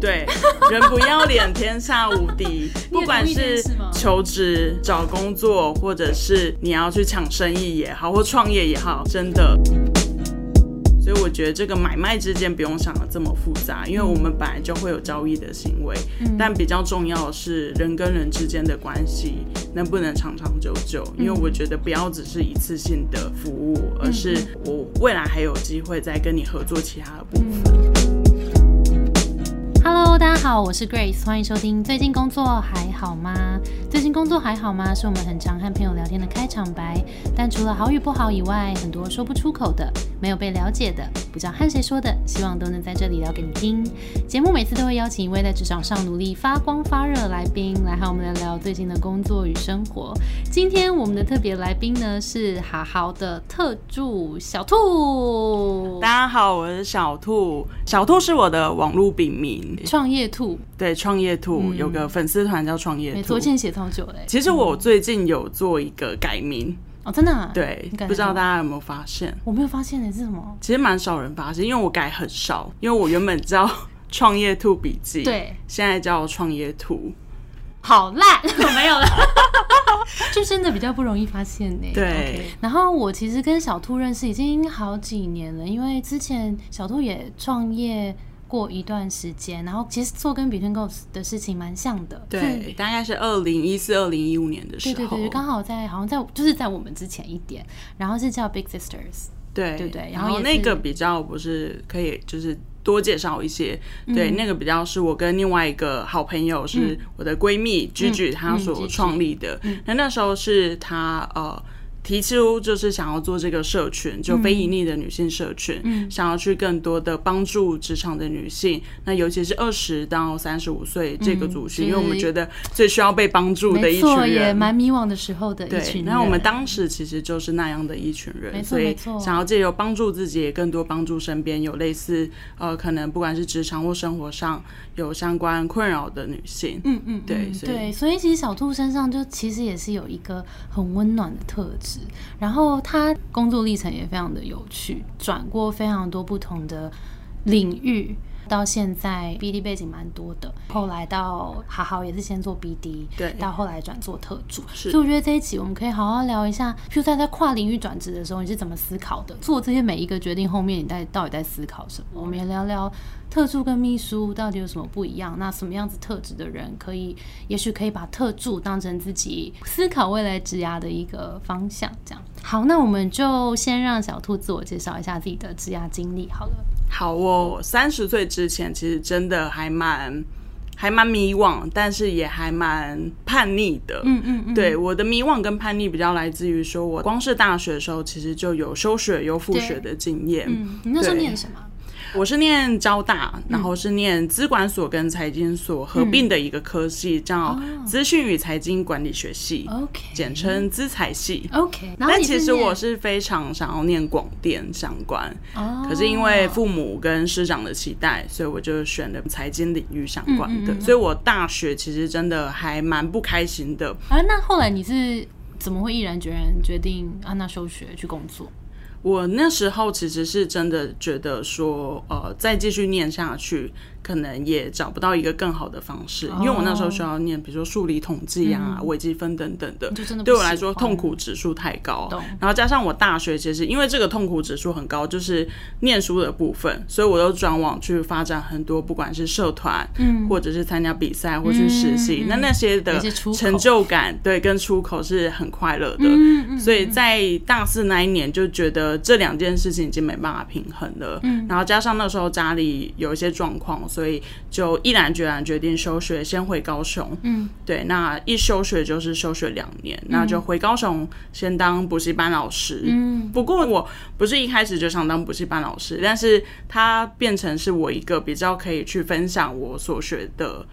对，人不要脸，天下无敌。不管是求职、找工作，或者是你要去抢生意也好，或创业也好，真的。所以我觉得这个买卖之间不用想的这么复杂，因为我们本来就会有交易的行为。但比较重要的是人跟人之间的关系能不能长长久久。因为我觉得不要只是一次性的服务，而是我未来还有机会再跟你合作其他的部分。Hello，大家好，我是 Grace，欢迎收听。最近工作还好吗？最近工作还好吗？是我们很常和朋友聊天的开场白。但除了好与不好以外，很多说不出口的，没有被了解的，不知道和谁说的，希望都能在这里聊给你听。节目每次都会邀请一位在职场上努力发光发热来宾，来和我们聊聊最近的工作与生活。今天我们的特别来宾呢是好好的特助小兔。大家好，我是小兔，小兔是我的网络笔名。创业兔，对，创业兔有个粉丝团叫创业兔，没错，现在写超久嘞。其实我最近有做一个改名哦，真的，对，不知道大家有没有发现？我没有发现的是什么？其实蛮少人发现，因为我改很少，因为我原本叫 创业兔笔记，对，现在叫创业兔，好烂，没有了，就真的比较不容易发现呢。对，然后我其实跟小兔认识已经好几年了，因为之前小兔也创业。过一段时间，然后其实做跟 Between Goals 的事情蛮像的。对，大概是二零一四、二零一五年的时候。对对对，刚好在好像在就是在我们之前一点，然后是叫 Big Sisters。对对对，然后那个比较不是可以就是多介绍一些。对，那个比较是我跟另外一个好朋友是我的闺蜜 Gigi 她所创立的。那那时候是她呃。提出就是想要做这个社群，就非盈利的女性社群，想要去更多的帮助职场的女性，那尤其是二十到三十五岁这个族群，因为我们觉得最需要被帮助的一群人，也蛮迷惘的时候的一群。那我们当时其实就是那样的一群人，所以想要借由帮助自己，也更多帮助身边有类似呃，可能不管是职场或生活上有相关困扰的女性。嗯嗯，对对，所以其实小兔身上就其实也是有一个很温暖的特质。然后他工作历程也非常的有趣，转过非常多不同的领域，到现在 BD 背景蛮多的。后来到好好也是先做 BD，对，到后来转做特助。所以我觉得这一集我们可以好好聊一下，譬如在在跨领域转职的时候，你是怎么思考的？做这些每一个决定后面，你在到底在思考什么？我们也聊聊。特助跟秘书到底有什么不一样？那什么样子特质的人可以，也许可以把特助当成自己思考未来职涯的一个方向？这样好，那我们就先让小兔自我介绍一下自己的职涯经历好了。好哦，三十岁之前其实真的还蛮还蛮迷惘，但是也还蛮叛逆的。嗯嗯嗯，对，我的迷惘跟叛逆比较来自于说，我光是大学的时候其实就有休学又复学的经验。嗯，你那时候念什么？我是念交大，然后是念资管所跟财经所合并的一个科系，叫资讯与财经管理学系，OK，简称资财系，OK。但其实我是非常想要念广电相关，可是因为父母跟师长的期待，所以我就选了财经领域相关的。所以我大学其实真的还蛮不开心的。啊，那后来你是怎么会毅然决然决定安娜休学去工作？我那时候其实是真的觉得说，呃，再继续念下去。可能也找不到一个更好的方式，因为我那时候需要念，比如说数理统计啊、微积分等等的，对我来说痛苦指数太高。然后加上我大学其实因为这个痛苦指数很高，就是念书的部分，所以我都转往去发展很多，不管是社团，嗯，或者是参加比赛或去实习，那那些的成就感，对，跟出口是很快乐的。所以在大四那一年就觉得这两件事情已经没办法平衡了。嗯，然后加上那时候家里有一些状况。所以就毅然决然决定休学，先回高雄。嗯，对，那一休学就是休学两年，那就回高雄先当补习班老师。嗯，不过我不是一开始就想当补习班老师，但是它变成是我一个比较可以去分享我所学的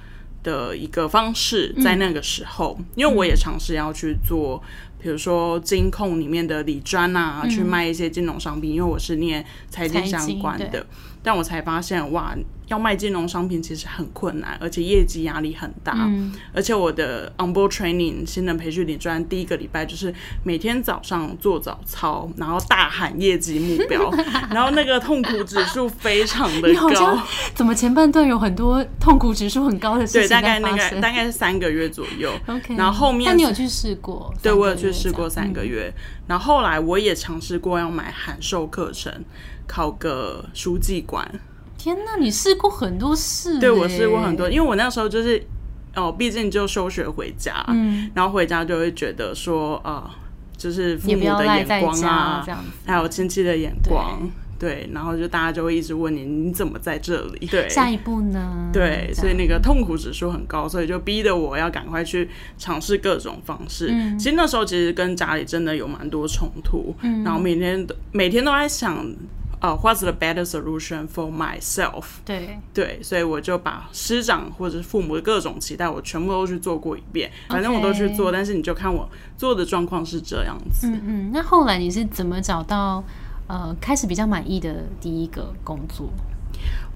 的一个方式，在那个时候，因为我也尝试要去做。比如说金控里面的理专啊，去卖一些金融商品，因为我是念财经相关的。但我才发现，哇，要卖金融商品其实很困难，而且业绩压力很大。嗯，而且我的 onboard training 新人培训理专第一个礼拜就是每天早上做早操，然后大喊业绩目标，然后那个痛苦指数非常的高。怎么前半段有很多痛苦指数很高的事情对，大概那个大概是三个月左右。OK，然后后面，但你有去试过？对，我有去试过三个月。然后后来我也尝试过要买函授课程。考个书记官，天哪！你试过很多事，对我试过很多，因为我那时候就是哦，毕竟就休学回家，嗯，然后回家就会觉得说啊，就是父母的眼光啊，这样子，还有亲戚的眼光，对，然后就大家就会一直问你你怎么在这里？对，下一步呢？对，所以那个痛苦指数很高，所以就逼得我要赶快去尝试各种方式。其实那时候其实跟家里真的有蛮多冲突，嗯，然后每天都每天都在想。呃，What's the better solution for myself？对对，所以我就把师长或者是父母的各种期待，我全部都去做过一遍。反正我都去做，但是你就看我做的状况是这样子。嗯嗯，那后来你是怎么找到呃开始比较满意的第一个工作？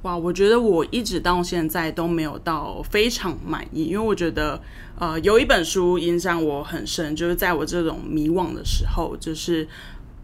哇，我觉得我一直到现在都没有到非常满意，因为我觉得呃有一本书影响我很深，就是在我这种迷惘的时候，就是。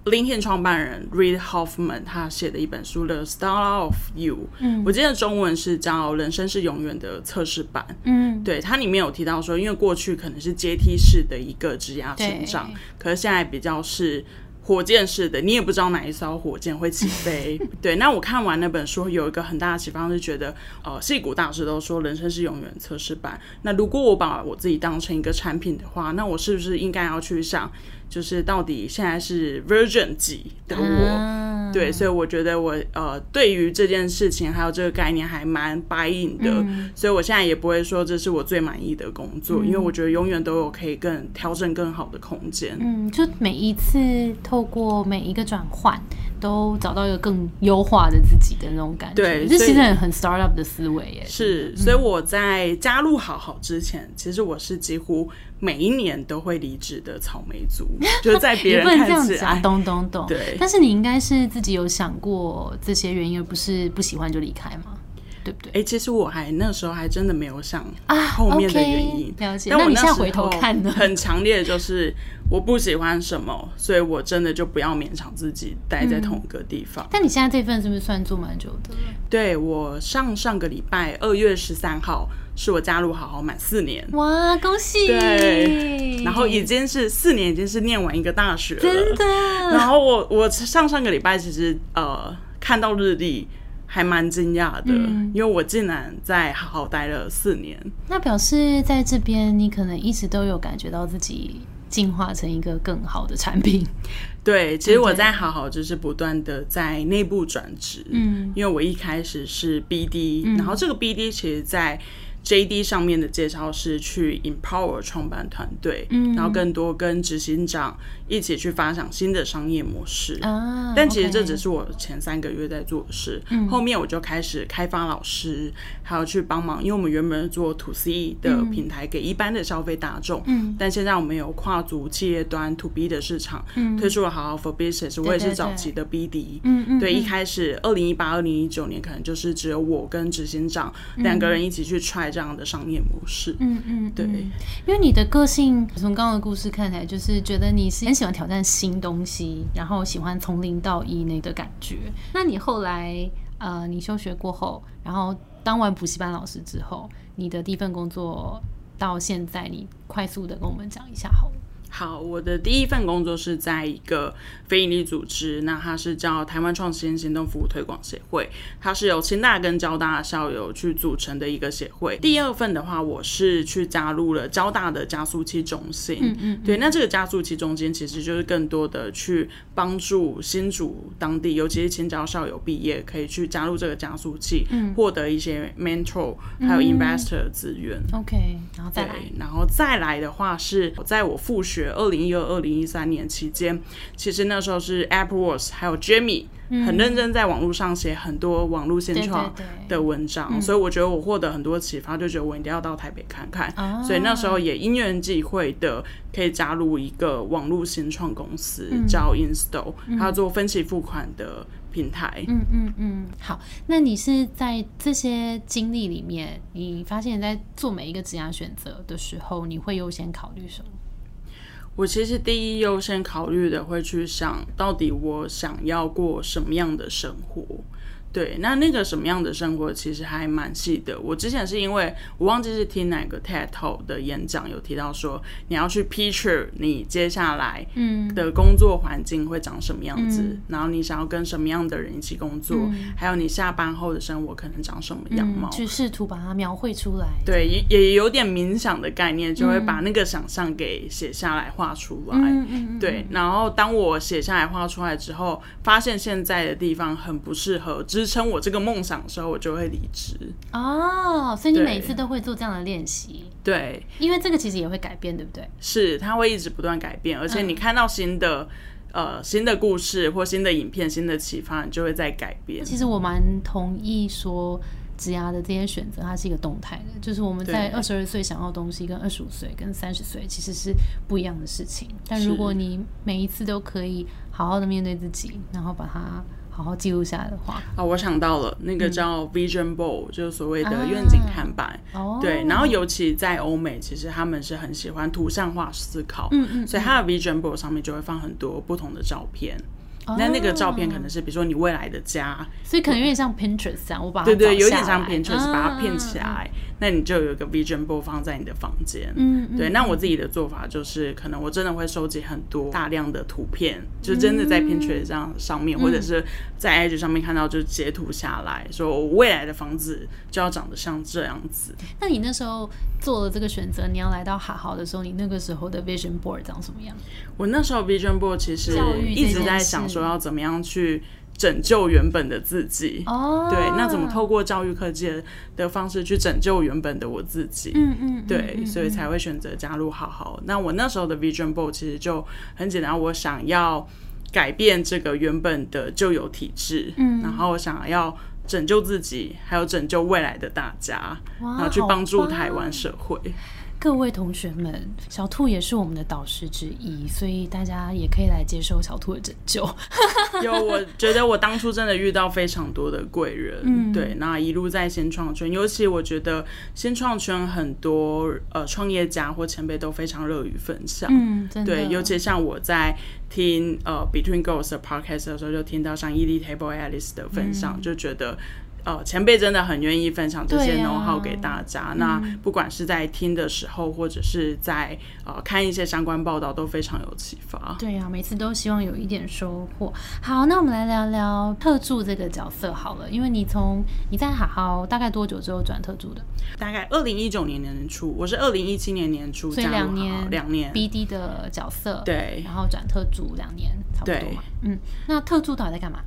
LinkedIn 创办人 Reid Hoffman 他写的一本书《The Start of You》，嗯，我记得中文是叫《人生是永远的测试版》，嗯，对，它里面有提到说，因为过去可能是阶梯式的一个职涯成长，可是现在比较是。火箭式的，你也不知道哪一艘火箭会起飞。对，那我看完那本书，有一个很大的启发，是觉得，呃，戏骨大师都说人生是永远测试版。那如果我把我自己当成一个产品的话，那我是不是应该要去想，就是到底现在是 version 几的我？对，所以我觉得我呃，对于这件事情还有这个概念还蛮 buy 的，所以我现在也不会说这是我最满意的工作，因为我觉得永远都有可以更调整更好的空间。嗯，就每一次透过每一个转换，都找到一个更优化的自己的那种感觉。对，这其实很 startup 的思维耶。是，所以我在加入好好之前，其实我是几乎。每一年都会离职的草莓族，就是在别人看起来，懂懂懂。对，但是你应该是自己有想过这些原因，而不是不喜欢就离开吗？对不对？哎，其实我还那时候还真的没有想啊后面的原因。了解。那你现在回头看呢？很强烈的就是我不喜欢什么，所以我真的就不要勉强自己待在同一个地方。但你现在这份是不是算做蛮久的？对我上上个礼拜二月十三号。是我加入好好满四年哇，恭喜！对，然后已经是四年，已经是念完一个大学了，真的。然后我我上上个礼拜其实呃看到日历还蛮惊讶的，因为我竟然在好好待了四年。那表示在这边你可能一直都有感觉到自己进化成一个更好的产品。对，其实我在好好就是不断的在内部转职，嗯，因为我一开始是 BD，然后这个 BD 其实在。J D 上面的介绍是去 empower 创办团队，嗯，然后更多跟执行长一起去发展新的商业模式。啊。但其实这只是我前三个月在做的事，嗯，后面我就开始开发老师，还有去帮忙，因为我们原本是做 to C 的平台给一般的消费大众，嗯，但现在我们有跨足企业端 to B 的市场，嗯，推出了好好 for business，我也是早期的 B D，嗯嗯，对，一开始二零一八、二零一九年可能就是只有我跟执行长两个人一起去 try。这样的商业模式，嗯嗯，对，因为你的个性从刚刚的故事看起来，就是觉得你是很喜欢挑战新东西，然后喜欢从零到一那个感觉。那你后来呃，你休学过后，然后当完补习班老师之后，你的第一份工作到现在，你快速的跟我们讲一下好了。好，我的第一份工作是在一个非营利组织，那它是叫台湾创新行动服务推广协会，它是由清大跟交大校友去组成的一个协会。第二份的话，我是去加入了交大的加速器中心，嗯嗯，对，那这个加速器中心其实就是更多的去帮助新主当地，尤其是青交校友毕业，可以去加入这个加速器，嗯，获得一些 mentor 还有 investor 资源。OK，然后再来，然后再来的话是在我复学。二零一二、二零一三年期间，其实那时候是 AppWorks 还有 Jamie 很认真在网络上写很多网络新创的文章，所以我觉得我获得很多启发，就觉得我一定要到台北看看。所以那时候也因缘际会的可以加入一个网络新创公司叫 Install，它做分期付款的。平台，嗯嗯嗯，好，那你是在这些经历里面，你发现，在做每一个职业选择的时候，你会优先考虑什么？我其实第一优先考虑的会去想到底我想要过什么样的生活。对，那那个什么样的生活其实还蛮细的。我之前是因为我忘记是听哪个 TED Talk 的演讲有提到说，你要去 picture 你接下来嗯的工作环境会长什么样子，然后你想要跟什么样的人一起工作，还有你下班后的生活可能长什么样貌，去试图把它描绘出来。对，也也有点冥想的概念，就会把那个想象给写下来画出来。对，然后当我写下来画出来之后，发现现在的地方很不适合支撑我这个梦想的时候，我就会离职哦。所以你每次都会做这样的练习，对，因为这个其实也会改变，对不对？是，它会一直不断改变，而且你看到新的呃新的故事或新的影片、新的启发，你就会在改变。其实我蛮同意说，职涯的这些选择，它是一个动态的，就是我们在二十二岁想要东西，跟二十五岁、跟三十岁其实是不一样的事情。但如果你每一次都可以好好的面对自己，然后把它。好好记录下来的话。啊，我想到了那个叫 Vision Board，就是所谓的愿景看板。哦，对，然后尤其在欧美，其实他们是很喜欢图像化思考，嗯嗯，所以他的 Vision Board 上面就会放很多不同的照片。那那个照片可能是比如说你未来的家，所以可能有点像 Pinterest 这样，我把它对对，有点像 Pinterest 把它片起来。那你就有一个 vision board 放在你的房间，嗯，对。那我自己的做法就是，可能我真的会收集很多大量的图片，就真的在 Pinterest 这样上面，或者是在 Edge 上面看到，就截图下来说，我未来的房子就要长得像这样子。那你那时候做了这个选择，你要来到好好的时候，你那个时候的 vision board 长什么样？我那时候 vision board 其实一直在想说，要怎么样去。拯救原本的自己，哦，对，那怎么透过教育科技的方式去拯救原本的我自己？嗯嗯，对，所以才会选择加入好好。那我那时候的 Vision Board 其实就很简单，我想要改变这个原本的旧有体制，嗯，然后想要拯救自己，还有拯救未来的大家，然后去帮助台湾社会。各位同学们，小兔也是我们的导师之一，所以大家也可以来接受小兔的拯救。有，我觉得我当初真的遇到非常多的贵人，嗯，对，那一路在先创圈，尤其我觉得先创圈很多呃创业家或前辈都非常乐于分享，嗯，对，尤其像我在听呃 Between Girls 的 podcast 的时候，就听到像 Ed Table Alice 的分享，就觉得。呃，前辈真的很愿意分享这些 know how 给大家。那不管是在听的时候，或者是在呃看一些相关报道，都非常有启发。对呀，每次都希望有一点收获。好，那我们来聊聊特助这个角色好了。因为你从你在好好大概多久之后转特助的？大概二零一九年年初，我是二零一七年年初所以两年两年 BD 的角色，对，然后转特助两年差不多嘛。嗯，那特助到底在干嘛？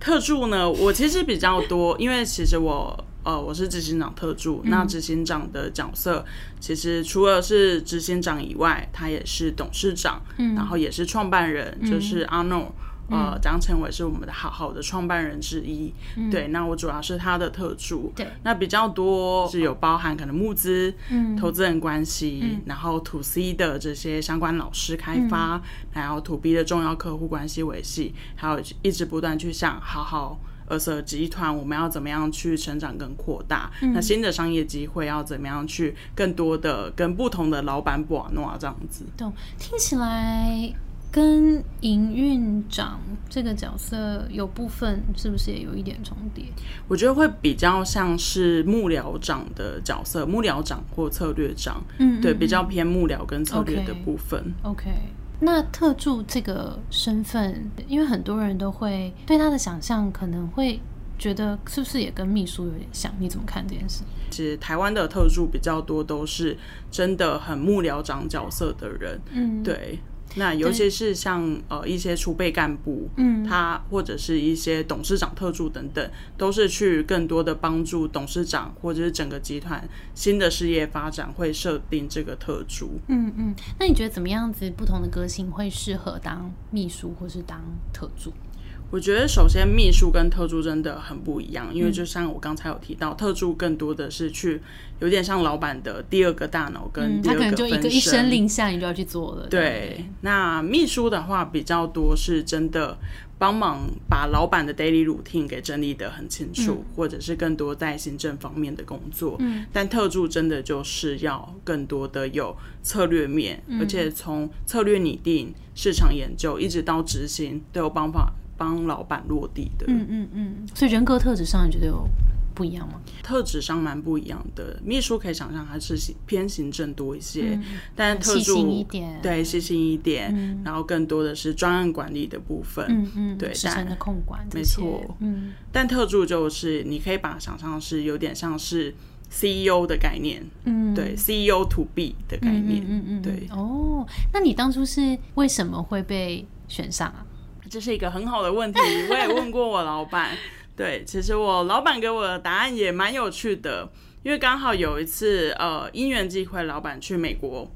特助呢，我其实比较多，因为其实我呃我是执行长特助，那执行长的角色其实除了是执行长以外，他也是董事长，然后也是创办人，就是阿诺。呃，张成伟是我们的好好的创办人之一，对，那我主要是他的特助，对，那比较多是有包含可能募资、投资人关系，然后 to C 的这些相关老师开发，还有 to B 的重要客户关系维系，还有一直不断去想好好二色集团我们要怎么样去成长跟扩大，那新的商业机会要怎么样去更多的跟不同的老板把诺这样子，懂？听起来。跟营运长这个角色有部分是不是也有一点重叠？我觉得会比较像是幕僚长的角色，幕僚长或策略长，嗯，对，比较偏幕僚跟策略的部分。OK，那特助这个身份，因为很多人都会对他的想象可能会觉得是不是也跟秘书有点像？你怎么看这件事？其实台湾的特助比较多都是真的很幕僚长角色的人，嗯，对。那尤其是像呃一些储备干部，嗯，他或者是一些董事长、特助等等，都是去更多的帮助董事长或者是整个集团新的事业发展，会设定这个特助。嗯嗯，那你觉得怎么样子不同的个性会适合当秘书或是当特助？我觉得首先秘书跟特助真的很不一样，因为就像我刚才有提到，特助更多的是去有点像老板的第二个大脑跟嗯，他可能就一个一声身。令下，你就要去做了。对，那秘书的话比较多是真的帮忙把老板的 daily routine 给整理得很清楚，或者是更多在行政方面的工作。嗯，但特助真的就是要更多的有策略面，而且从策略拟定、市场研究一直到执行都有办法帮老板落地的。嗯嗯嗯，所以人格特质上你觉得有不一样吗？特质上蛮不一样的。秘书可以想象他是偏行政多一些，但特细助心一点对细心一点，然后更多的是专案管理的部分。嗯嗯，对时程的控管这没，错嗯但特助就是你可以把它想象是有点像是 CEO 的概念，嗯，对 CEO to B 的概念，嗯嗯嗯，对，哦，那你当初是为什么会被选上啊？这是一个很好的问题，我也问过我老板。对，其实我老板给我的答案也蛮有趣的，因为刚好有一次，呃，因缘际会，老板去美国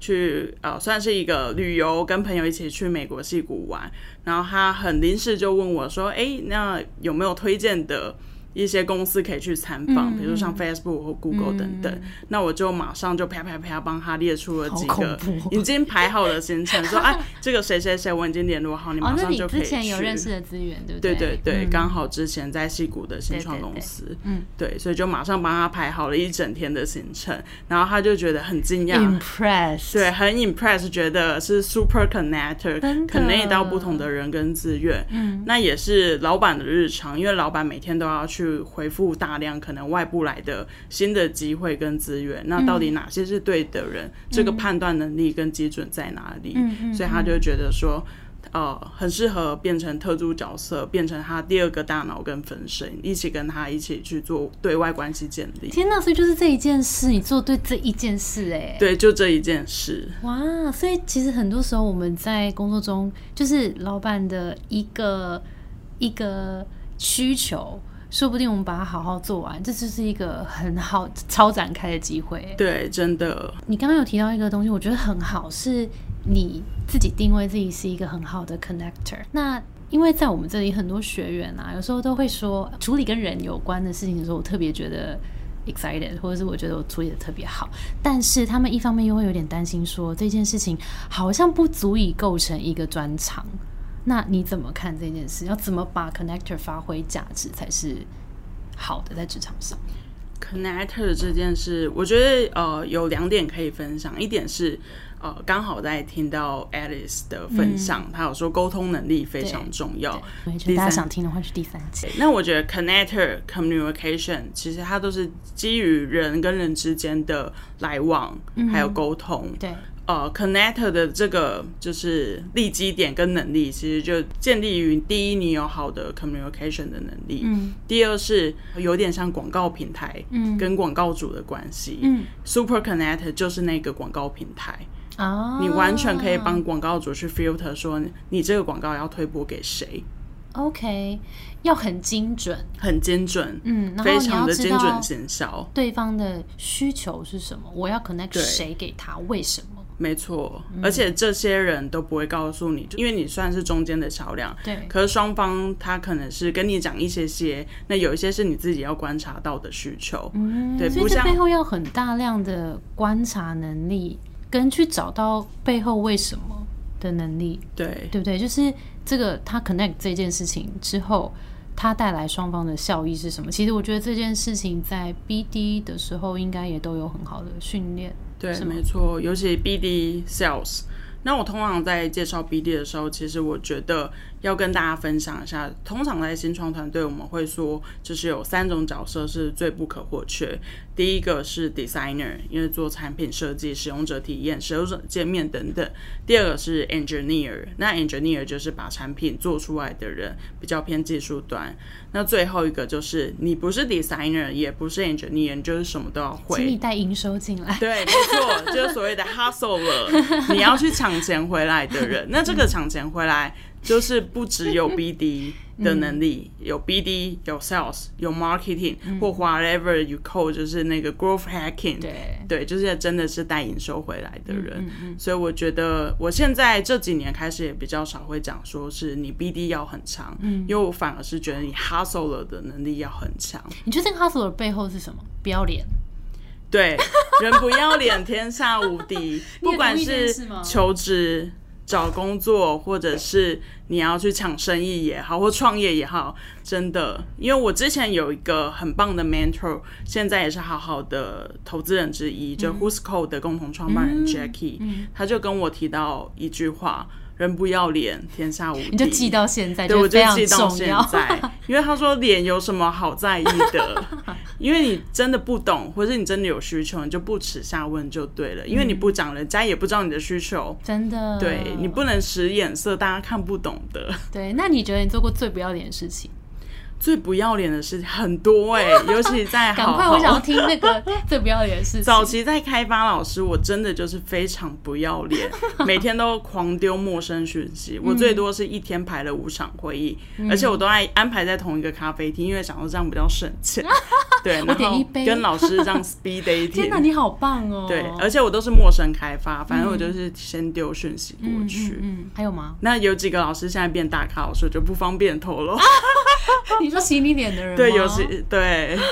去，呃，算是一个旅游，跟朋友一起去美国戏谷玩，然后他很临时就问我说：“哎，那有没有推荐的？”一些公司可以去参访，嗯比如说像 Facebook 或 Google 等等，那我就马上就啪啪啪帮他列出了几个已经排好的行程，说哎，这个谁谁谁我已经联络好，你哦，马上就可以去。之前有认识的资源，对不对？对对对，嗯。刚、好之前在戏谷的新创公司，嗯，对，所以就马上帮他排好了一整天的行程，然后他就觉得很惊讶。impress，对，很 impress，觉得是 super connector，真的。connect 到不同的人跟资源。嗯，那也是老板的日常，因为老板每天都要去回复大量可能外部来的新的机会跟资源，那到底哪些是对的人？这个判断能力跟基准在哪里？所以他就觉得说。呃，很适合变成特助角色，变成他第二个大脑跟分身，一起跟他一起去做对外关系建立。天呐，所以就是这一件事，你做对这一件事，哎，对，就这一件事。哇，所以其实很多时候我们在工作中，就是老板的一个一个需求，说不定我们把它好好做完，这就是一个很好超展开的机会。对，真的，你刚刚有提到一个东西，我觉得很好，是你自己定位自己是一个很好的 connector。那因为在我们这里很多学员啊，有时候都会说处理跟人有关的事情的时候，我特别觉得 excited，或者是我觉得我处理的特别好，但是他们一方面又会有点担心说这件事情好像不足以构成一个专长。那你怎么看这件事？要怎么把 connector 发挥价值才是好的在职场上？connector 这件事，我觉得呃有两点可以分享，一点是呃刚好在听到 Alice 的分享，她有说沟通能力非常重要。我觉得大家想听的话，是第三集。那我觉得 connector communication 其实它都是基于人跟人之间的来往，还有沟通。对，呃，connector 的这个就是利基点跟能力，其实就建立于第一，你有好的 communication 的能力；嗯第二是有点像广告平台嗯跟广告主的关系。嗯 Super connector 就是那个广告平台，哦，你完全可以帮广告主去 filter 说你这个广告要推播给谁，OK，要很精准，很精准，嗯，非常的精准道行销。对方的需求是什么，我要 connect 谁给他，为什么？没错，嗯而且这些人都不会告诉你，就因为你算是中间的桥梁。对，可是双方他可能是跟你讲一些些，那有一些是你自己要观察到的需求。嗯，对不像所以这背后要很大量的观察能力，跟去找到背后为什么的能力，对对不对？就是这个他 connect 这件事情之后。它带来双方的效益是什么？其实我觉得这件事情在 BD 的时候应该也都有很好的训练。对，没错，尤其 BD sales。那我通常在介绍 BD 的时候，其实我觉得要跟大家分享一下。通常在新创团队，我们会说，就是有三种角色是最不可或缺。第一个是 designer，因为做产品设计、使用者体验、使用者界面等等。第二个是 engineer，那 engineer 就是把产品做出来的人，比较偏技术端。那最后一个就是你不是 designer，也不是 engineer，就是什么都要会。请你带营收进来。对，没错，就是所谓的 hustler，你要去抢钱回来的人。那这个抢钱回来。就是不只有 BD 的能力，有 BD，有 Sales，有 Marketing 或 Whatever you call，就是那个 Growth Hacking，对对，就是真的是带营收回来的人。所以我觉得我现在这几年开始也比较少会讲说是你 BD 要很强，因为我反而是觉得你 Hustler 的能力要很强。你觉得这个 Hustler 背后是什么？不要脸。对，人不要脸，天下无敌。不管是求职。找工作，或者是你要去抢生意也好，或创业也好，真的，因为我之前有一个很棒的 mentor，现在也是好好的投资人之一，就 Who's Code 的共同创办人 Jackie，他就跟我提到一句话。人不要脸，天下无敌。你就记到现在，对我就记到现在，因为他说脸有什么好在意的？因为你真的不懂，或者你真的有需求，你就不耻下问就对了。因为你不讲，人家也不知道你的需求。真的，对你不能使眼色，大家看不懂的。对，那你觉得你做过最不要脸的事情？最不要脸的事情很多哎，尤其在赶快，我想要听那个 最不要脸的事情。早期在开发老师，我真的就是非常不要脸，每天都狂丢陌生讯息。我最多是一天排了五场会议，而且我都爱安排在同一个咖啡厅，因为想说这样比较省钱。对，然后跟老师这样 speed dating。天哪，你好棒哦！对，而且我都是陌生开发，反正我就是先丢讯息过去。嗯，还有吗？那有几个老师现在变大咖老师，就不方便透露。你说洗你脸的人对，有时对。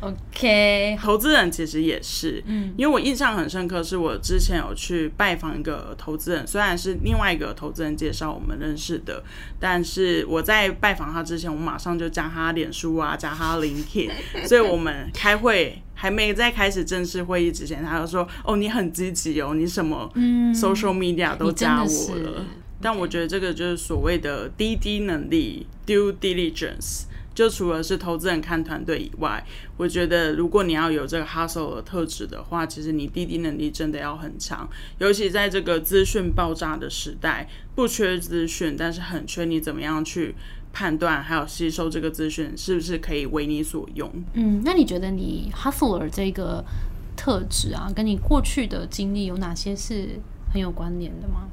OK，投资人其实也是，嗯，因为我印象很深刻，是我之前有去拜访一个投资人，虽然是另外一个投资人介绍我们认识的，但是我在拜访他之前，我马上就加他脸书啊，加他 LinkedIn，所以我们开会还没在开始正式会议之前，他就说：“哦，你很积极哦，你什么 social media 都加我了。”但我觉得这个就是所谓的滴滴能力 （due diligence）。就除了是投资人看团队以外，我觉得如果你要有这个 hustle 的特质的话，其实你滴滴能力真的要很强。尤其在这个资讯爆炸的时代，不缺资讯，但是很缺你怎么样去判断还有吸收这个资讯是不是可以为你所用。嗯，那你觉得你 hustler 这个特质啊，跟你过去的经历有哪些是很有关联的吗？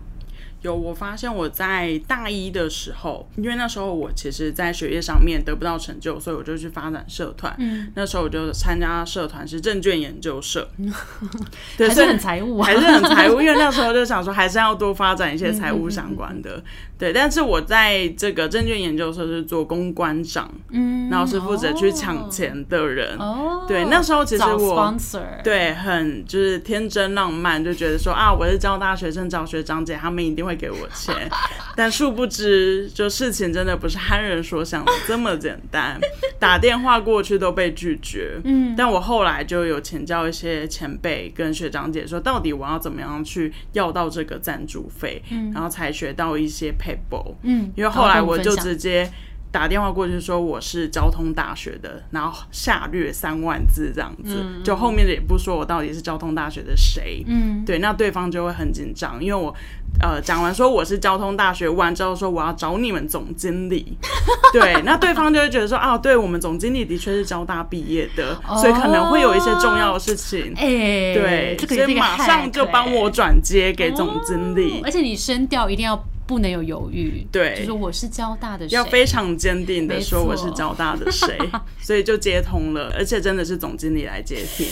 有，我发现我在大一的时候，因为那时候我其实，在学业上面得不到成就，所以我就去发展社团。嗯，那时候我就参加社团是证券研究社，还是很财务，还是很财务，因为那时候就想说，还是要多发展一些财务相关的。对，但是我在这个证券研究社是做公关长，嗯，然后是负责去抢钱的人。哦，对，那时候其实我对很就是天真浪漫，就觉得说啊，我是教大学生找学长姐，他们一定会。会给我钱，但殊不知，就事情真的不是憨人所想的这么简单。打电话过去都被拒绝，嗯，但我后来就有请教一些前辈跟学长姐说，到底我要怎么样去要到这个赞助费，嗯，然后才学到一些 paper，嗯，因为后来我就直接。打电话过去说我是交通大学的，然后下略三万字这样子，就后面的也不说我到底是交通大学的谁，嗯，对，那对方就会很紧张，因为我呃讲完说我是交通大学完之后说我要找你们总经理，对，那对方就会觉得说啊，对我们总经理的确是交大毕业的，所以可能会有一些重要的事情，哎，对，所以马上就帮我转接给总经理，而且你声调一定要。不能有犹豫，对，就是我是交大的，要非常坚定的说我是交大的谁，所以就接通了，而且真的是总经理来接听，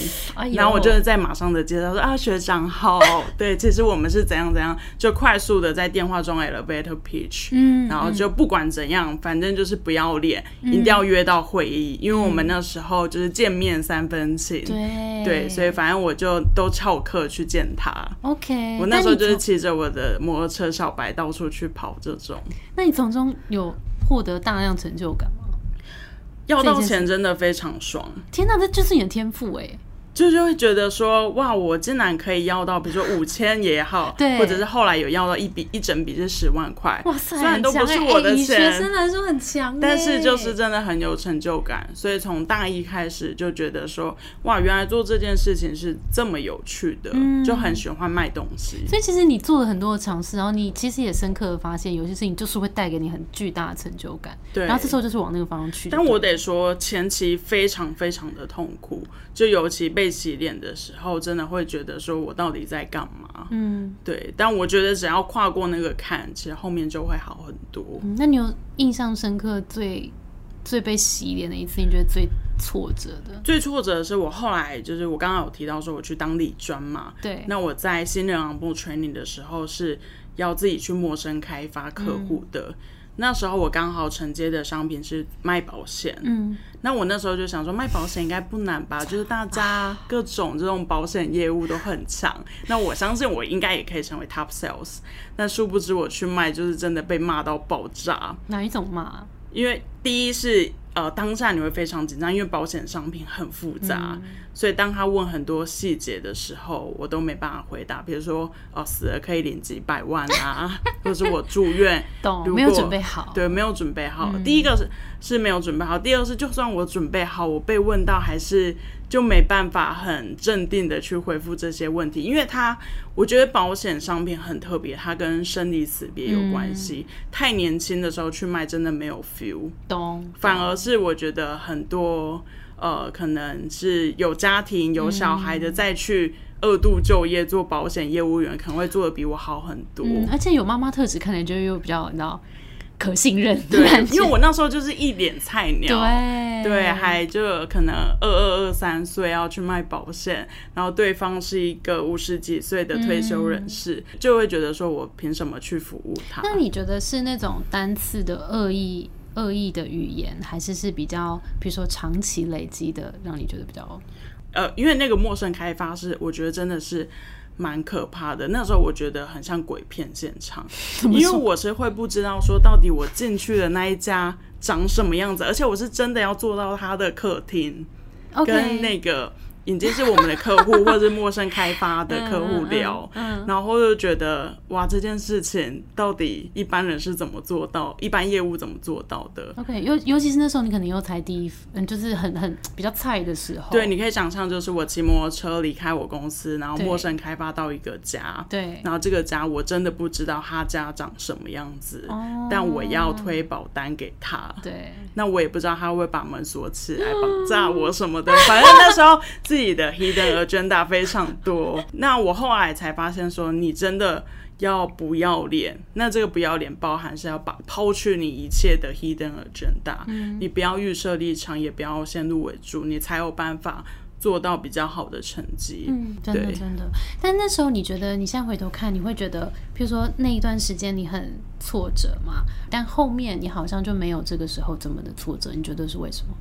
然后我就是在马上的接到说啊学长好，对，其实我们是怎样怎样，就快速的在电话中 elevator pitch，嗯，然后就不管怎样，反正就是不要脸，一定要约到会议，因为我们那时候就是见面三分情，对。对，所以反正我就都翘课去见他，OK，我那时候就是骑着我的摩托车小白到处。去跑这种，那你从中有获得大量成就感吗？要到钱真的非常爽！天哪，这就是你的天赋哎！就就会觉得说，哇，我竟然可以要到，比如说五千也好，对或者是后来有要到一笔一整笔是十万块，哇塞，虽然都不是我的欸以学钱，生来说很强欸，但是就是真的很有成就感，所以从大一开始就觉得说，哇，原来做这件事情是这么有趣的，嗯就很喜欢卖东西。所以其实你做了很多的尝试，然后你其实也深刻的发现，有些事情就是会带给你很巨大的成就感。对然后这时候就是往那个方向去。但我得说，前期非常非常的痛苦，就尤其被洗脸的时候，真的会觉得说我到底在干嘛？嗯，对，但我觉得只要跨过那个坎，其实后面就会好很多。嗯那你有印象深刻最最被洗脸的一次？你觉得最挫折的？最挫折的是我后来就是我刚刚有提到说我去当理专嘛，对，那我在新人行部 training 的时候是要自己去陌生开发客户的。那时候我刚好承接的商品是卖保险，嗯，那我那时候就想说卖保险应该不难吧，就是大家各种这种保险业务都很强，那我相信我应该也可以成为 top sales。但殊不知我去卖就是真的被骂到爆炸，哪一种骂？因为第一是呃当下你会非常紧张，因为保险商品很复杂，嗯所以当他问很多细节的时候，我都没办法回答。比如说哦死了可以领几百万啊，或者是我住院，懂，没有准备好。对，没有准备好。嗯第一个是是没有准备好，第二个是就算我准备好，我被问到还是就没办法很镇定的去回复这些问题，因为他我觉得保险商品很特别，它跟生离死别有关系。嗯太年轻的时候去卖真的没有 feel，懂，反而是我觉得很多呃可能是有家庭有小孩嗯的再去。二度就业做保险业务员可能会做的比我好很多，嗯，而且有妈妈特质，看起来就又比较你知道可信任的对。因为我那时候就是一脸菜鸟，对对，还就可能二二二三岁要去卖保险，然后对方是一个五十几岁的退休人士，就会觉得说我凭什么去服务他？那你觉得是那种单次的恶意、恶意的语言，还是是比较，比如说长期累积的，让你觉得比较？呃，因为那个陌生开发是，我觉得真的是蛮可怕的。那时候我觉得很像鬼片现场，因为我是会不知道说到底我进去的那一家长什么样子，而且我是真的要坐到他的客厅。跟那个已经是我们的客户或者是陌生开发的客户聊，嗯嗯嗯然后就觉得哇，这件事情到底一般人是怎么做到，一般业务怎么做到的？OK，尤尤其是那时候你可能又才第一，嗯，就是很很比较菜的时候。对，你可以想象，就是我骑摩托车离开我公司，然后陌生开发到一个家，对然后这个家我真的不知道他家长什么样子，哦但我要推保单给他，对，那我也不知道他会把门锁起来 绑架我什么的，反正那时候自己的 hidden agenda 非常多。那我后来才发现说，你真的要不要脸？那这个不要脸包含是要把抛去你一切的 hidden agenda，、你不要预设立场，也不要先入为主，你才有办法做到比较好的成绩。嗯，真的真的。但那时候你觉得，你现在回头看，你会觉得，譬如说那一段时间你很挫折嘛，但后面你好像就没有这个时候这么的挫折，你觉得是为什么？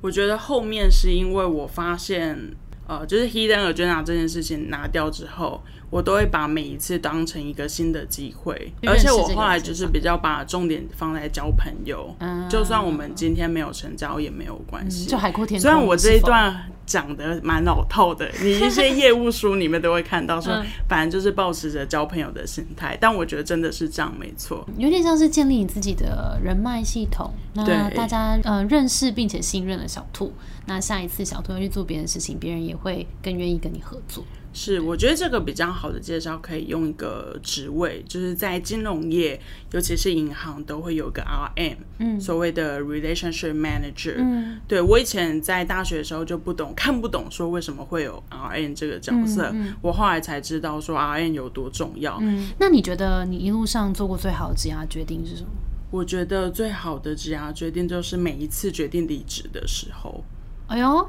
我觉得后面是因为我发现，呃，就是 hidden agenda 这件事情拿掉之后，我都会把每一次当成一个新的机会，而且我这个后来就是比较把重点放在交朋友，嗯就算我们今天没有成交也没有关系。就海阔天空。虽然我这一段讲的蛮老套的，你一些业务书里面都会看到说，嗯反正就是保持着交朋友的心态，但我觉得真的是这样没错。有点像是建立你自己的人脉系统，那大家呃认识并且信任了小兔，那下一次小兔要去做别的事情，别人也会更愿意跟你合作。是，我觉得这个比较好的介绍可以用一个职位，就是在金融业，尤其是银行都会有个 RM，嗯所谓的 relationship manager。嗯对我以前在大学的时候就不懂，看不懂说为什么会有 RM 这个角色，我后来才知道说 RM 有多重要。嗯，那你觉得你一路上做过最好的职涯决定是什么？我觉得最好的职涯决定就是每一次决定离职的时候。哎呦，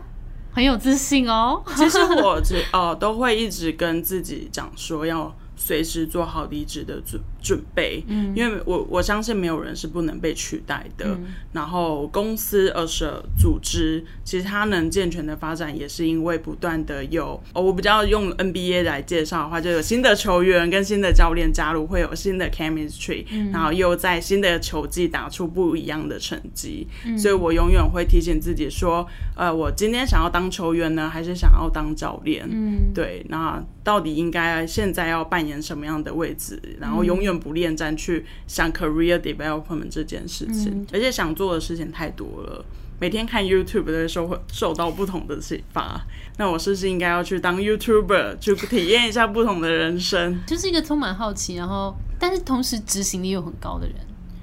很有自信哦。其实我只哦都会一直跟自己讲说，要随时做好离职的准准备，嗯，因为我我相信没有人是不能被取代的。然后公司而是组织，其实它能健全的发展，也是因为不断的有，哦，我比较用 NBA 来介绍的话，就有新的球员跟新的教练加入，会有新的 chemistry，然后又在新的球季打出不一样的成绩。所以我永远会提醒自己说，呃，我今天想要当球员呢，还是想要当教练？嗯，对，那到底应该现在要扮演什么样的位置？然后永远不恋战去想 career development 这件事情，而且想做的事情太多了。每天看 YouTube 都会受受到不同的启发。那我是不是应该要去当 YouTuber，去体验一下不同的人生？就是一个充满好奇，然后但是同时执行力又很高的人。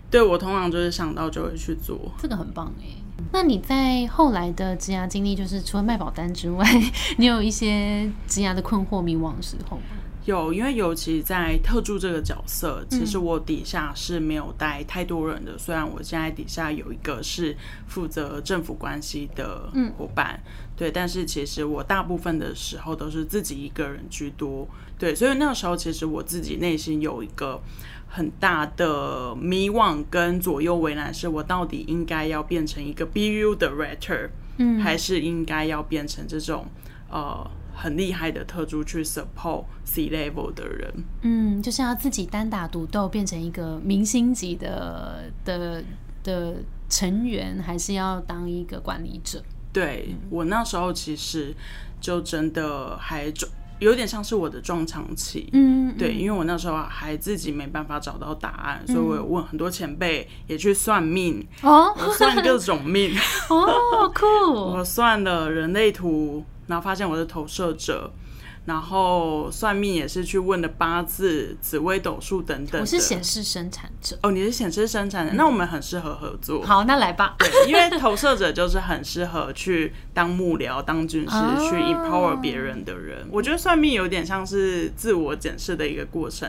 对我通常就是想到就会去做，这个很棒哎。那你在后来的职涯经历，就是除了卖保单之外，你有一些职涯的困惑、迷惘的时候吗？有，因为尤其在特助这个角色，其实我底下是没有带太多人的。虽然我现在底下有一个是负责政府关系的伙伴，对，但是其实我大部分的时候都是自己一个人居多。对，所以那个时候其实我自己内心有一个很大的迷惘跟左右为难，是我到底应该要变成一个 BU 的 writer，嗯，还是应该要变成这种呃。很厉害的特助去 support C level 的人，嗯，就是要自己单打独斗变成一个明星级的的的成员，还是要当一个管理者？对我那时候其实就真的还撞，有点像是我的撞墙期，嗯，对，因为我那时候还自己没办法找到答案，所以我有问很多前辈，也去算命，哦，我算各种命，哦，酷，我算了人类图。然后发现我是投射者，然后算命也是去问的八字、紫微斗数等等。我是显示生产者哦，你是显示生产者，那我们很适合合作。好，那来吧。对，因为投射者就是很适合去当幕僚、当军师，去 empower 别人的人。我觉得算命有点像是自我检视的一个过程。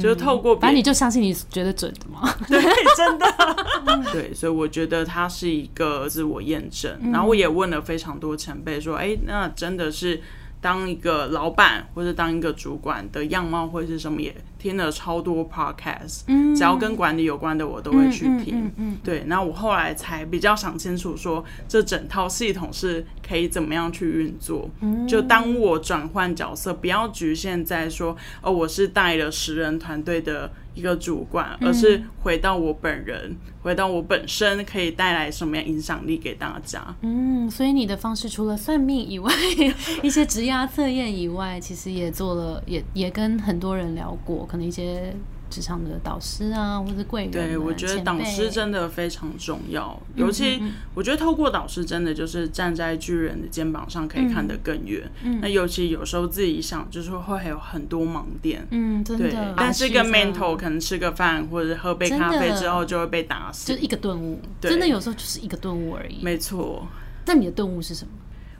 就是透过，反正你就相信你觉得准的吗？对，真的。对，所以我觉得它是一个自我验证。然后我也问了非常多前辈说，哎，那真的是当一个老板或者当一个主管的样貌会是什么？也听了超多 podcast，只要跟管理有关的我都会去听。对，那我后来才比较想清楚，说这整套系统是可以怎么样去运作。就当我转换角色，不要局限在说，哦，我是带了十人团队的。一个主管，而是回到我本人，回到我本身，可以带来什么样影响力给大家？嗯，所以你的方式除了算命以外，一些职压测验以外，其实也做了，也也跟很多人聊过，可能一些。职场的导师啊，或者贵人，对我觉得导师真的非常重要。尤其我觉得透过导师，真的就是站在巨人的肩膀上，可以看得更远。那尤其有时候自己想，就是会还有很多盲点。嗯，真的。但是个 mental 可能吃个饭或者喝杯咖啡之后，就会被打死，就一个顿悟。真的有时候就是一个顿悟而已。没错。那你的顿悟是什么？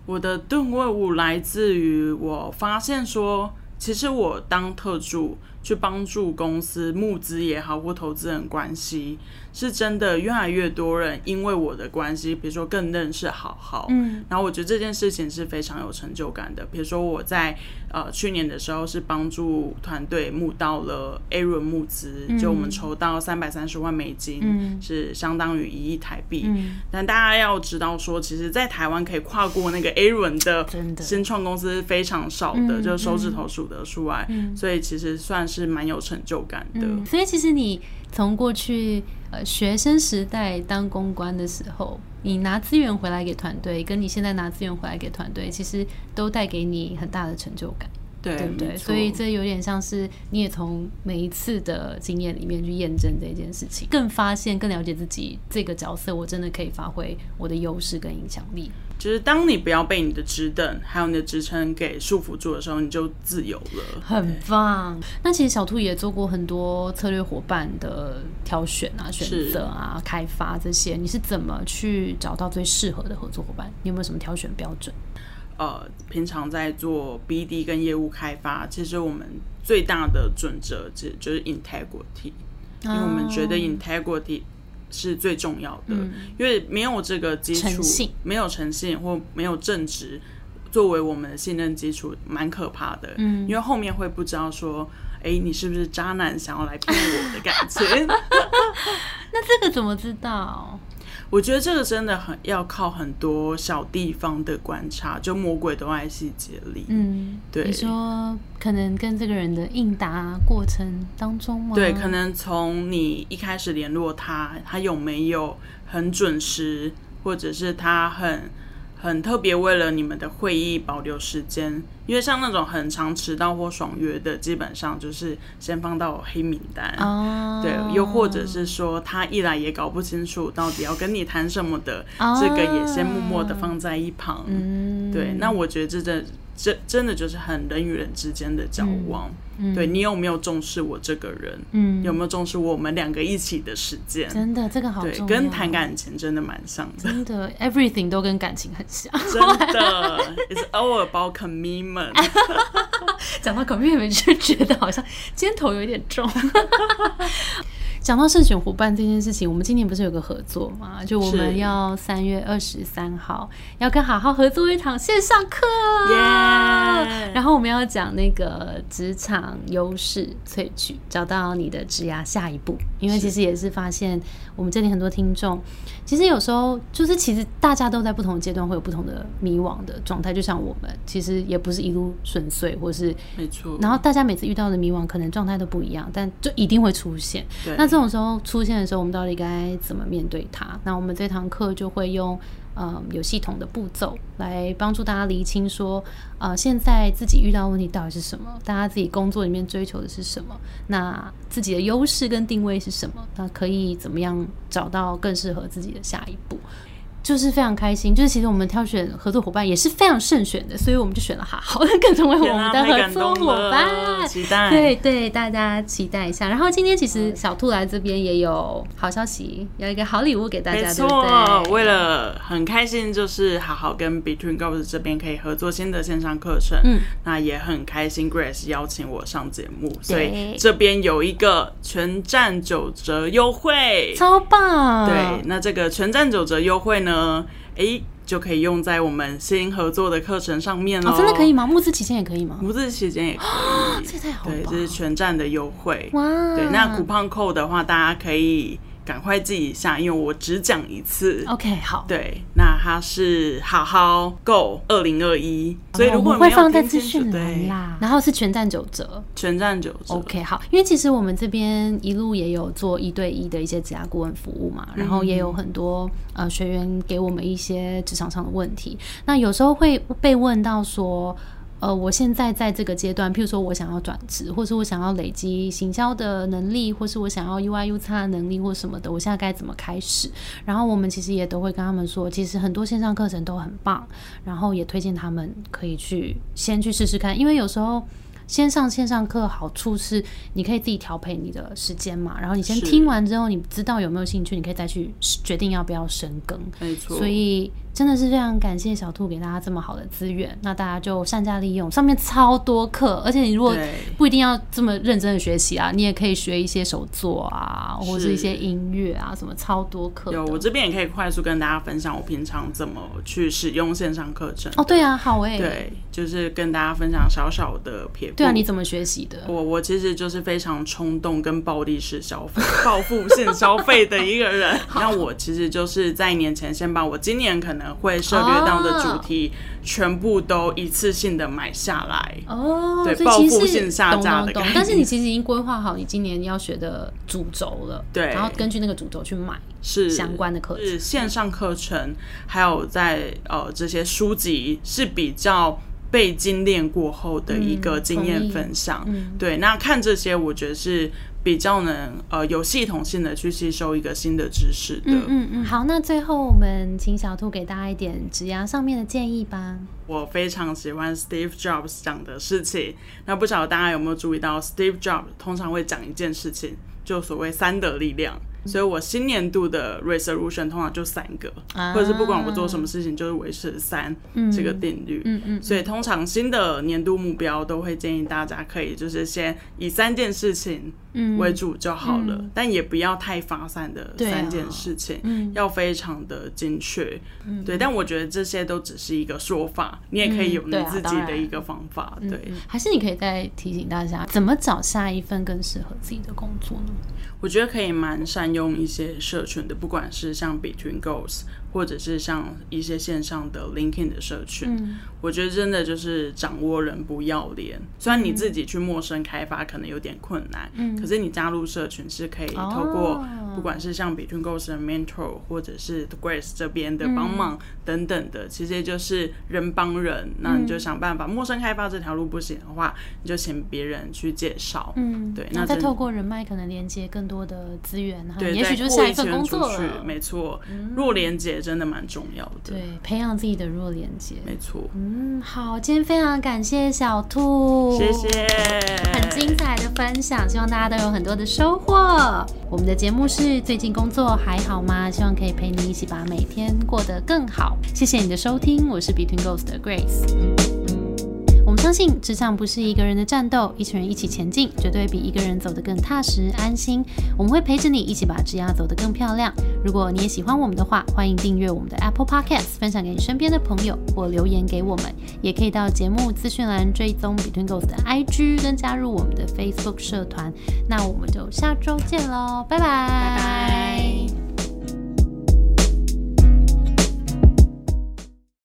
我的顿悟来自于我发现说，其实我当特助。去帮助公司募资也好，或投资人关系。是真的，越来越多人因为我的关系，比如说更认识好好，嗯，然后我觉得这件事情是非常有成就感的。比如说我在呃去年的时候是帮助团队募到了 A 轮募资，就我们筹到三百三十万美金，嗯，是相当于一亿台币。嗯，但大家要知道说，其实，在台湾可以跨过那个 A 轮的新创公司非常少的，就手指头数得出来，所以其实算是蛮有成就感的。所以其实你。从过去呃学生时代当公关的时候，你拿资源回来给团队，跟你现在拿资源回来给团队，其实都带给你很大的成就感。对不对？所以这有点像是你也从每一次的经验里面去验证这件事情，更发现、更了解自己这个角色，我真的可以发挥我的优势跟影响力。就是当你不要被你的职等还有你的职称给束缚住的时候，你就自由了。很棒。那其实小兔也做过很多策略伙伴的挑选啊、选择啊、开发这些，你是怎么去找到最适合的合作伙伴？你有没有什么挑选标准？呃，平常在做 BD 跟业务开发，其实我们最大的准则就就是 integrity，因为我们觉得 integrity 是最重要的，因为没有这个基础，没有诚信或没有正直，作为我们的信任基础，蛮可怕的。嗯，因为后面会不知道说，哎，你是不是渣男，想要来骗我的感觉？那这个怎么知道？我觉得这个真的很要靠很多小地方的观察，就魔鬼都爱细节里。嗯，对。你说可能跟这个人的应答过程当中吗？对，可能从你一开始联络他，他有没有很准时，或者是他很。很特别，为了你们的会议保留时间，因为像那种很常迟到或爽约的，基本上就是先放到黑名单。哦，对，又或者是说他一来也搞不清楚到底要跟你谈什么的，这个也先默默的放在一旁。嗯，对，那我觉得这这这真的就是很人与人之间的交往。对你有没有重视我这个人？嗯，有没有重视我们两个一起的时间？真的，这个好重要。跟谈感情真的蛮像的。真的，everything 都跟感情很像。真的，it's all about commitment。讲到 commitment 就觉得好像肩头有点重。讲到慎选伙伴这件事情，我们今年不是有个合作吗？就我们要三月二十三号要跟好好合作一场线上课，然后我们要讲那个职场优势萃取，找到你的职涯下一步。因为其实也是发现我们这里很多听众，其实有时候就是其实大家都在不同的阶段会有不同的迷惘的状态，就像我们其实也不是一路顺遂，或是没错。然后大家每次遇到的迷惘可能状态都不一样，但就一定会出现。那这种时候出现的时候，我们到底该怎么面对它？那我们这堂课就会用嗯有系统的步骤来帮助大家厘清，说啊现在自己遇到问题到底是什么？大家自己工作里面追求的是什么？那自己的优势跟定位是什么？那可以怎么样找到更适合自己的下一步？就是非常开心，就是其实我们挑选合作伙伴也是非常慎选的，所以我们就选了好好更成为我们的合作伙伴。期待，对对，大家期待一下。然后今天其实小兔来这边也有好消息，有一个好礼物给大家。没错，为了很开心，就是好好跟 Between Girls 这边可以合作新的线上课程。嗯，那也很开心，Grace 邀请我上节目，所以这边有一个全站九折优惠，超棒。对，那这个全站九折优惠呢？呢，哎，就可以用在我们新合作的课程上面了。真的可以吗？募资期间也可以吗？募资期间也可以，这太好了。对，这是全站的优惠。哇，对，那 coupon code 的话，大家可以。赶快记一下，因为我只讲一次。OK，好。对，那它是好好 Go 二零二一，所以如果会放在资讯栏啦。然后是全站九折，全站九折。OK，好。因为其实我们这边一路也有做一对一的一些职涯顾问服务嘛，然后也有很多呃学员给我们一些职场上的问题。那有时候会被问到说。呃，我现在在这个阶段，譬如说我想要转职，或是我想要累积行销的能力，或是我想要 UI、UX 的能力，或什么的，我现在该怎么开始？然后我们其实也都会跟他们说，其实很多线上课程都很棒，然后也推荐他们可以去先去试试看，因为有时候。先上线上课好处是你可以自己调配你的时间嘛，然后你先听完之后，你知道有没有兴趣，你可以再去决定要不要深耕。没错，所以真的是非常感谢小兔给大家这么好的资源，那大家就善加利用。上面超多课，而且你如果不一定要这么认真的学习啊，你也可以学一些手作啊，或者是一些音乐啊，什么超多课。有，我这边也可以快速跟大家分享我平常怎么去使用线上课程。哦，对啊，好诶。对，就是跟大家分享小小的撇。对啊，你怎么学习的？我我其实就是非常冲动跟暴力式消费、报复性消费的一个人。那我其实就是在年前先把我今年可能会涉猎到的主题全部都一次性的买下来。哦，对，报复性下架的。但是你其实已经规划好你今年要学的主轴了，对，然后根据那个主轴去买是相关的课程，是线上课程，还有在呃这些书籍是比较。被精炼过后的一个经验分享，对，那看这些，我觉得是比较能呃有系统性的去吸收一个新的知识的。嗯嗯嗯。好，那最后我们请小兔给大家一点职涯上面的建议吧。我非常喜欢 Steve Jobs 讲的事情，那不晓得大家有没有注意到，Steve Jobs 通常会讲一件事情，就所谓三的力量。所以我新年度的 resolution 通常就三个，啊或者是不管我做什么事情，就是维持三这个定律。嗯嗯，所以通常新的年度目标都会建议大家可以就是先以三件事情嗯为主就好了，但也不要太发散的三件事情，嗯要非常的精确。对，但我觉得这些都只是一个说法，你也可以有你自己的一个方法。对，嗯还是你可以再提醒大家，怎么找下一份更适合自己的工作呢？我觉得可以蛮善用一些社群的，不管是像 Between Goals，或者是像一些线上的 LinkedIn 的社群。嗯我觉得真的就是掌握人不要脸。虽然你自己去陌生开发可能有点困难，嗯可是你加入社群是可以哦透过不管是像 Between Goals 的 Mentor，或者是 The Grace 这边的帮忙等等的，其实就是人帮人。那你就想办法，陌生开发这条路不行的话，你就请别人去介绍。嗯，对那再透过人脉，可能连接更多的资源，哈，对，也许就是下一份工作出去了。没错，弱连接真的蛮重要的。对，培养自己的弱连接。没错，嗯，好，今天非常感谢小兔，谢谢，很精彩的分享，希望大家都有很多的收获。我们的节目是最近工作还好吗？希望可以陪你一起把每天过得更好。谢谢你的收听，我是 Between Ghost 的 Grace。相信职场不是一个人的战斗，一群人一起前进，绝对比一个人走得更踏实安心。我们会陪着你一起把职涯走得更漂亮。如果你也喜欢我们的话，欢迎订阅我们的 Apple Podcast，分享给你身边的朋友，或留言给我们。也可以到节目资讯栏追踪 Between Ghost 的 IG，跟加入我们的 Facebook 社团。那我们就下周见喽，拜，拜拜拜。